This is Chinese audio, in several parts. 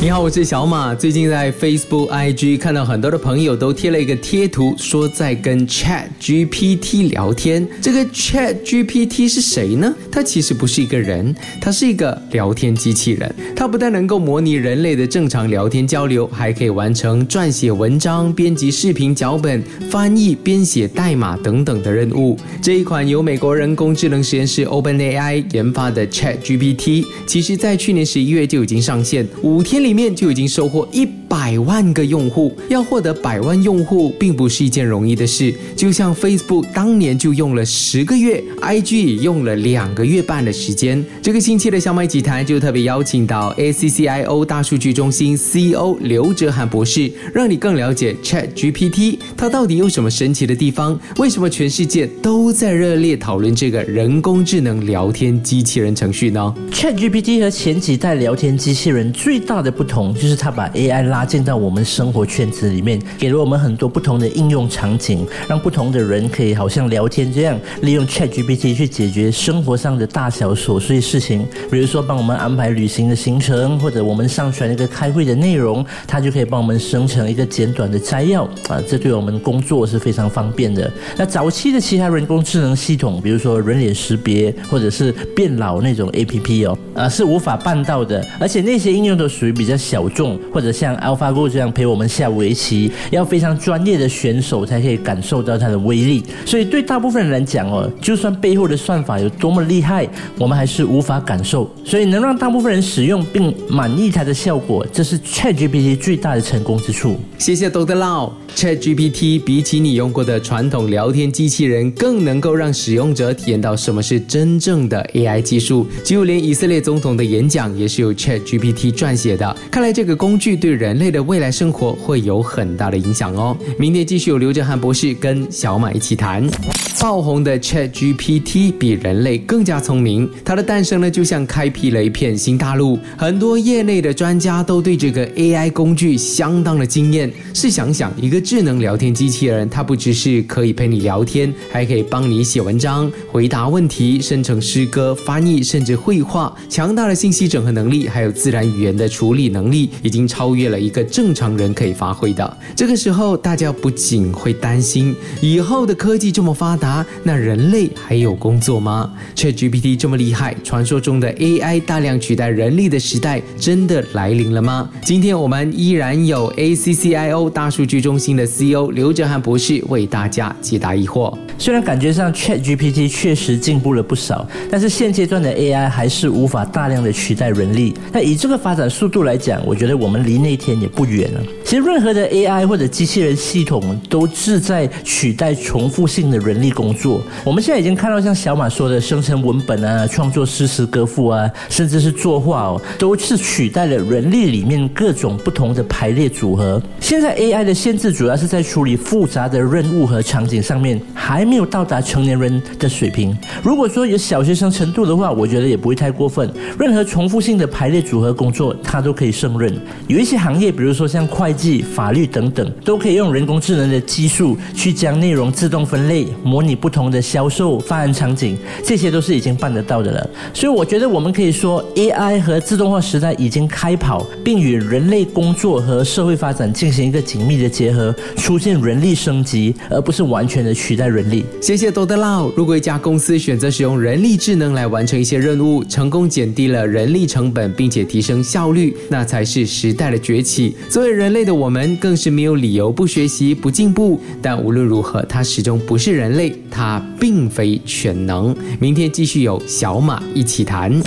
你好，我是小马。最近在 Facebook、IG 看到很多的朋友都贴了一个贴图，说在跟 Chat GPT 聊天。这个 Chat GPT 是谁呢？它其实不是一个人，它是一个聊天机器人。它不但能够模拟人类的正常聊天交流，还可以完成撰写文章、编辑视频脚本、翻译、编写代码等等的任务。这一款由美国人工智能实验室 OpenAI 研发的 Chat GPT，其实在去年十一月就已经上线，五天里。里面就已经收获一百万个用户，要获得百万用户并不是一件容易的事。就像 Facebook 当年就用了十个月，IG 也用了两个月半的时间。这个星期的小麦集团就特别邀请到 ACCIO 大数据中心 CEO 刘哲涵博士，让你更了解 Chat GPT，它到底有什么神奇的地方？为什么全世界都在热烈讨论这个人工智能聊天机器人程序呢？Chat GPT 和前几代聊天机器人最大的不同就是它把 AI 拉搭建到我们生活圈子里面，给了我们很多不同的应用场景，让不同的人可以好像聊天这样，利用 ChatGPT 去解决生活上的大小琐碎事情。比如说帮我们安排旅行的行程，或者我们上传一个开会的内容，它就可以帮我们生成一个简短的摘要啊，这对我们工作是非常方便的。那早期的其他人工智能系统，比如说人脸识别或者是变老那种 APP 哦，啊是无法办到的，而且那些应用都属于比较小众，或者像要花够这样陪我们下围棋，要非常专业的选手才可以感受到它的威力。所以对大部分人来讲哦，就算背后的算法有多么厉害，我们还是无法感受。所以能让大部分人使用并满意它的效果，这是 ChatGPT 最大的成功之处。谢谢 Doctor Lau。ChatGPT 比起你用过的传统聊天机器人，更能够让使用者体验到什么是真正的 AI 技术。就连以色列总统的演讲也是由 ChatGPT 撰写的。看来这个工具对人类的未来生活会有很大的影响哦。明天继续有刘哲涵博士跟小马一起谈。爆红的 ChatGPT 比人类更加聪明，它的诞生呢就像开辟了一片新大陆。很多业内的专家都对这个 AI 工具相当的惊艳。试想想，一个智能聊天机器人，它不只是可以陪你聊天，还可以帮你写文章、回答问题、生成诗歌、翻译，甚至绘画。强大的信息整合能力，还有自然语言的处理能力，已经超越了一个正常人可以发挥的。这个时候，大家不仅会担心，以后的科技这么发达。那人类还有工作吗？ChatGPT 这么厉害，传说中的 AI 大量取代人力的时代真的来临了吗？今天我们依然有 ACCIO 大数据中心的 CEO 刘哲涵博士为大家解答疑惑。虽然感觉上 ChatGPT 确实进步了不少，但是现阶段的 AI 还是无法大量的取代人力。那以这个发展速度来讲，我觉得我们离那天也不远了。其实任何的 AI 或者机器人系统都志在取代重复性的人力。工作，我们现在已经看到像小马说的生成文本啊、创作诗词歌赋啊，甚至是作画哦，都是取代了人力里面各种不同的排列组合。现在 AI 的限制主要是在处理复杂的任务和场景上面，还没有到达成年人的水平。如果说有小学生程度的话，我觉得也不会太过分。任何重复性的排列组合工作，他都可以胜任。有一些行业，比如说像会计、法律等等，都可以用人工智能的技术去将内容自动分类模拟。不同的销售方案场景，这些都是已经办得到的了。所以我觉得我们可以说，AI 和自动化时代已经开跑，并与人类工作和社会发展进行一个紧密的结合，出现人力升级，而不是完全的取代人力。谢谢多德劳。如果一家公司选择使用人力智能来完成一些任务，成功减低了人力成本，并且提升效率，那才是时代的崛起。作为人类的我们，更是没有理由不学习、不进步。但无论如何，它始终不是人类。它并非全能。明天继续有小马一起谈。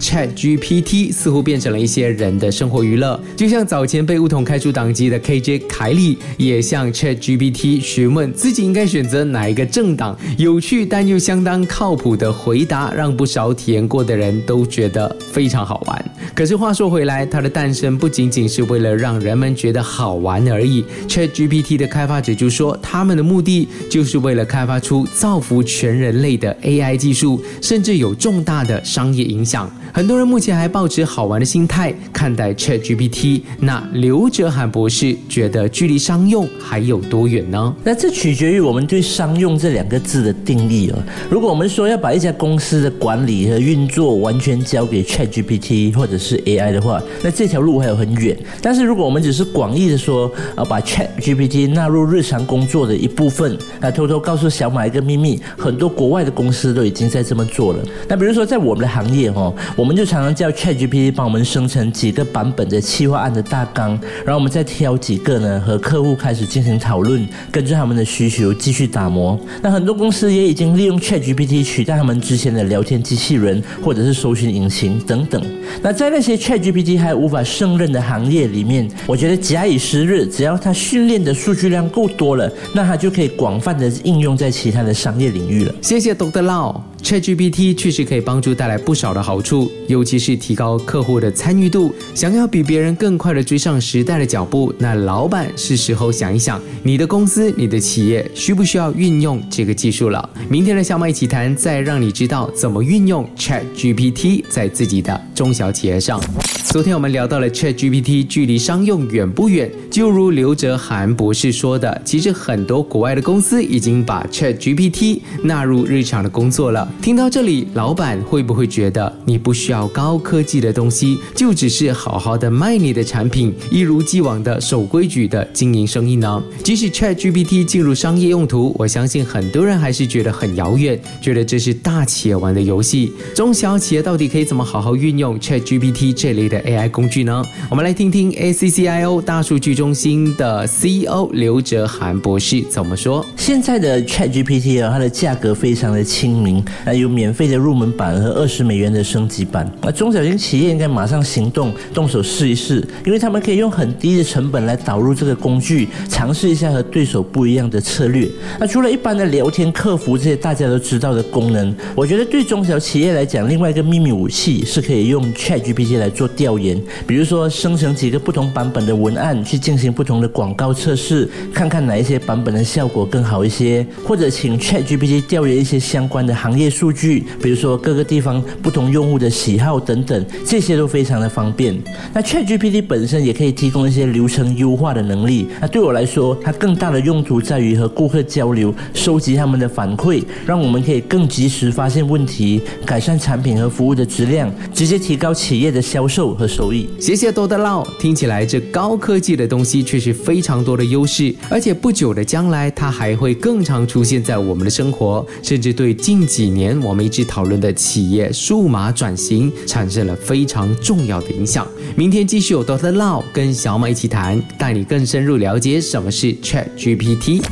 Chat GPT 似乎变成了一些人的生活娱乐，就像早前被乌统开除党籍的 KJ 凯里，也向 Chat GPT 询问自己应该选择哪一个政党。有趣但又相当靠谱的回答，让不少体验过的人都觉得非常好玩。可是话说回来，它的诞生不仅仅是为了让人们觉得好玩而已。ChatGPT 的开发者就说，他们的目的就是为了开发出造福全人类的 AI 技术，甚至有重大的商业影响。很多人目前还抱持好玩的心态看待 ChatGPT。那刘哲涵博士觉得，距离商用还有多远呢？那这取决于我们对“商用”这两个字的定义哦。如果我们说要把一家公司的管理和运作完全交给 ChatGPT 或者是 AI 的话，那这条路还有很远。但是如果我们只是广义的说，啊，把 ChatGPT 纳入日常工作的一部分，那偷偷告诉小马一个秘密，很多国外的公司都已经在这么做了。那比如说在我们的行业哦，我们就常常叫 ChatGPT 帮我们生成几个版本的企划案的大纲，然后我们再挑几个呢，和客户开始进行讨论，根据他们的需求继续打磨。那很多公司也已经利用 ChatGPT 取代他们之前的聊天机器人或者是搜寻引擎等等。那在那些 ChatGPT 还无法胜任的行业里面，我觉得假以时日，只要它训练的数据量够多了，那它就可以广泛的应用在其他的商业领域了。谢谢 Dr. Lau。ChatGPT 确实可以帮助带来不少的好处，尤其是提高客户的参与度。想要比别人更快的追上时代的脚步，那老板是时候想一想，你的公司、你的企业需不需要运用这个技术了。明天的小马一起谈，再让你知道怎么运用 ChatGPT 在自己的中小企业上。昨天我们聊到了 ChatGPT 距离商用远不远？就如刘哲涵博士说的，其实很多国外的公司已经把 ChatGPT 纳入日常的工作了。听到这里，老板会不会觉得你不需要高科技的东西，就只是好好的卖你的产品，一如既往的守规矩的经营生意呢？即使 ChatGPT 进入商业用途，我相信很多人还是觉得很遥远，觉得这是大企业玩的游戏。中小企业到底可以怎么好好运用 ChatGPT 这类的？AI 工具呢？我们来听听 ACCIO 大数据中心的 CEO 刘哲涵博士怎么说。现在的 ChatGPT 啊，它的价格非常的亲民，那有免费的入门版和二十美元的升级版。那中小型企业应该马上行动，动手试一试，因为他们可以用很低的成本来导入这个工具，尝试一下和对手不一样的策略。那除了一般的聊天、客服这些大家都知道的功能，我觉得对中小企业来讲，另外一个秘密武器是可以用 ChatGPT 来做。调研，比如说生成几个不同版本的文案，去进行不同的广告测试，看看哪一些版本的效果更好一些，或者请 ChatGPT 调研一些相关的行业数据，比如说各个地方不同用户的喜好等等，这些都非常的方便。那 ChatGPT 本身也可以提供一些流程优化的能力。那对我来说，它更大的用途在于和顾客交流，收集他们的反馈，让我们可以更及时发现问题，改善产品和服务的质量，直接提高企业的销售。和收益，谢谢多德老。听起来这高科技的东西确实非常多的优势，而且不久的将来它还会更常出现在我们的生活，甚至对近几年年我们一直讨论的企业数码转型产生了非常重要的影响。明天继续有多德老跟小马一起谈，带你更深入了解什么是 Chat GPT。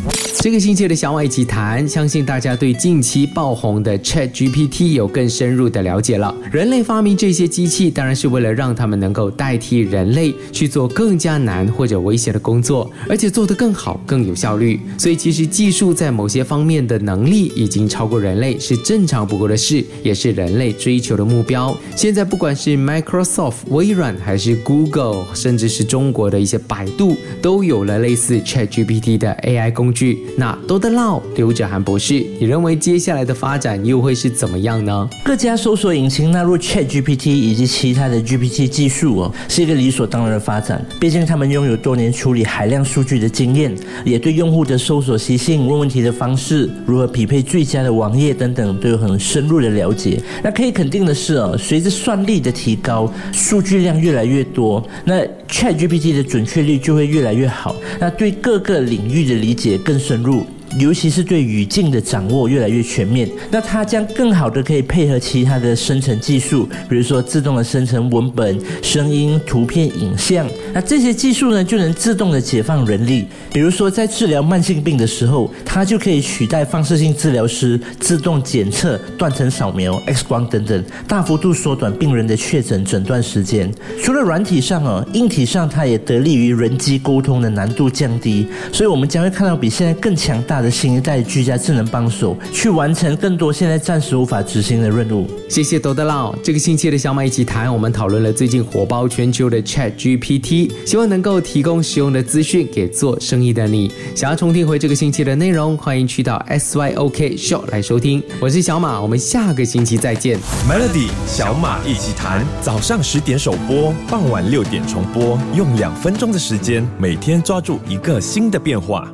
这个星期的小马一起谈，相信大家对近期爆红的 Chat GPT 有更深入的了解了。人类发明这些机器，当然是为了让他们能够代替人类去做更加难或者危险的工作，而且做得更好、更有效率。所以，其实技术在某些方面的能力已经超过人类，是真正常不过的事，也是人类追求的目标。现在，不管是 Microsoft、微软，还是 Google，甚至是中国的一些百度，都有了类似 Chat GPT 的 AI 工具。那多德闹，刘哲涵博士，你认为接下来的发展又会是怎么样呢？各家搜索引擎纳入 Chat GPT 以及其他的 GPT 技术哦，是一个理所当然的发展。毕竟他们拥有多年处理海量数据的经验，也对用户的搜索习性、问问题的方式、如何匹配最佳的网页等等有很深入的了解。那可以肯定的是哦，随着算力的提高，数据量越来越多，那 Chat GPT 的准确率就会越来越好。那对各个领域的理解更深。入。尤其是对语境的掌握越来越全面，那它将更好的可以配合其他的生成技术，比如说自动的生成文本、声音、图片、影像。那这些技术呢，就能自动的解放人力。比如说在治疗慢性病的时候，它就可以取代放射性治疗师自动检测、断层扫描、X 光等等，大幅度缩短病人的确诊诊断时间。除了软体上哦，硬体上它也得利于人机沟通的难度降低，所以我们将会看到比现在更强大。大的新一代居家智能帮手，去完成更多现在暂时无法执行的任务。谢谢多德老。这个星期的小马一起谈，我们讨论了最近火爆全球的 Chat GPT，希望能够提供实用的资讯给做生意的你。想要重听回这个星期的内容，欢迎去到 SYOK Show 来收听。我是小马，我们下个星期再见。Melody 小马一起谈，早上十点首播，傍晚六点重播，用两分钟的时间，每天抓住一个新的变化。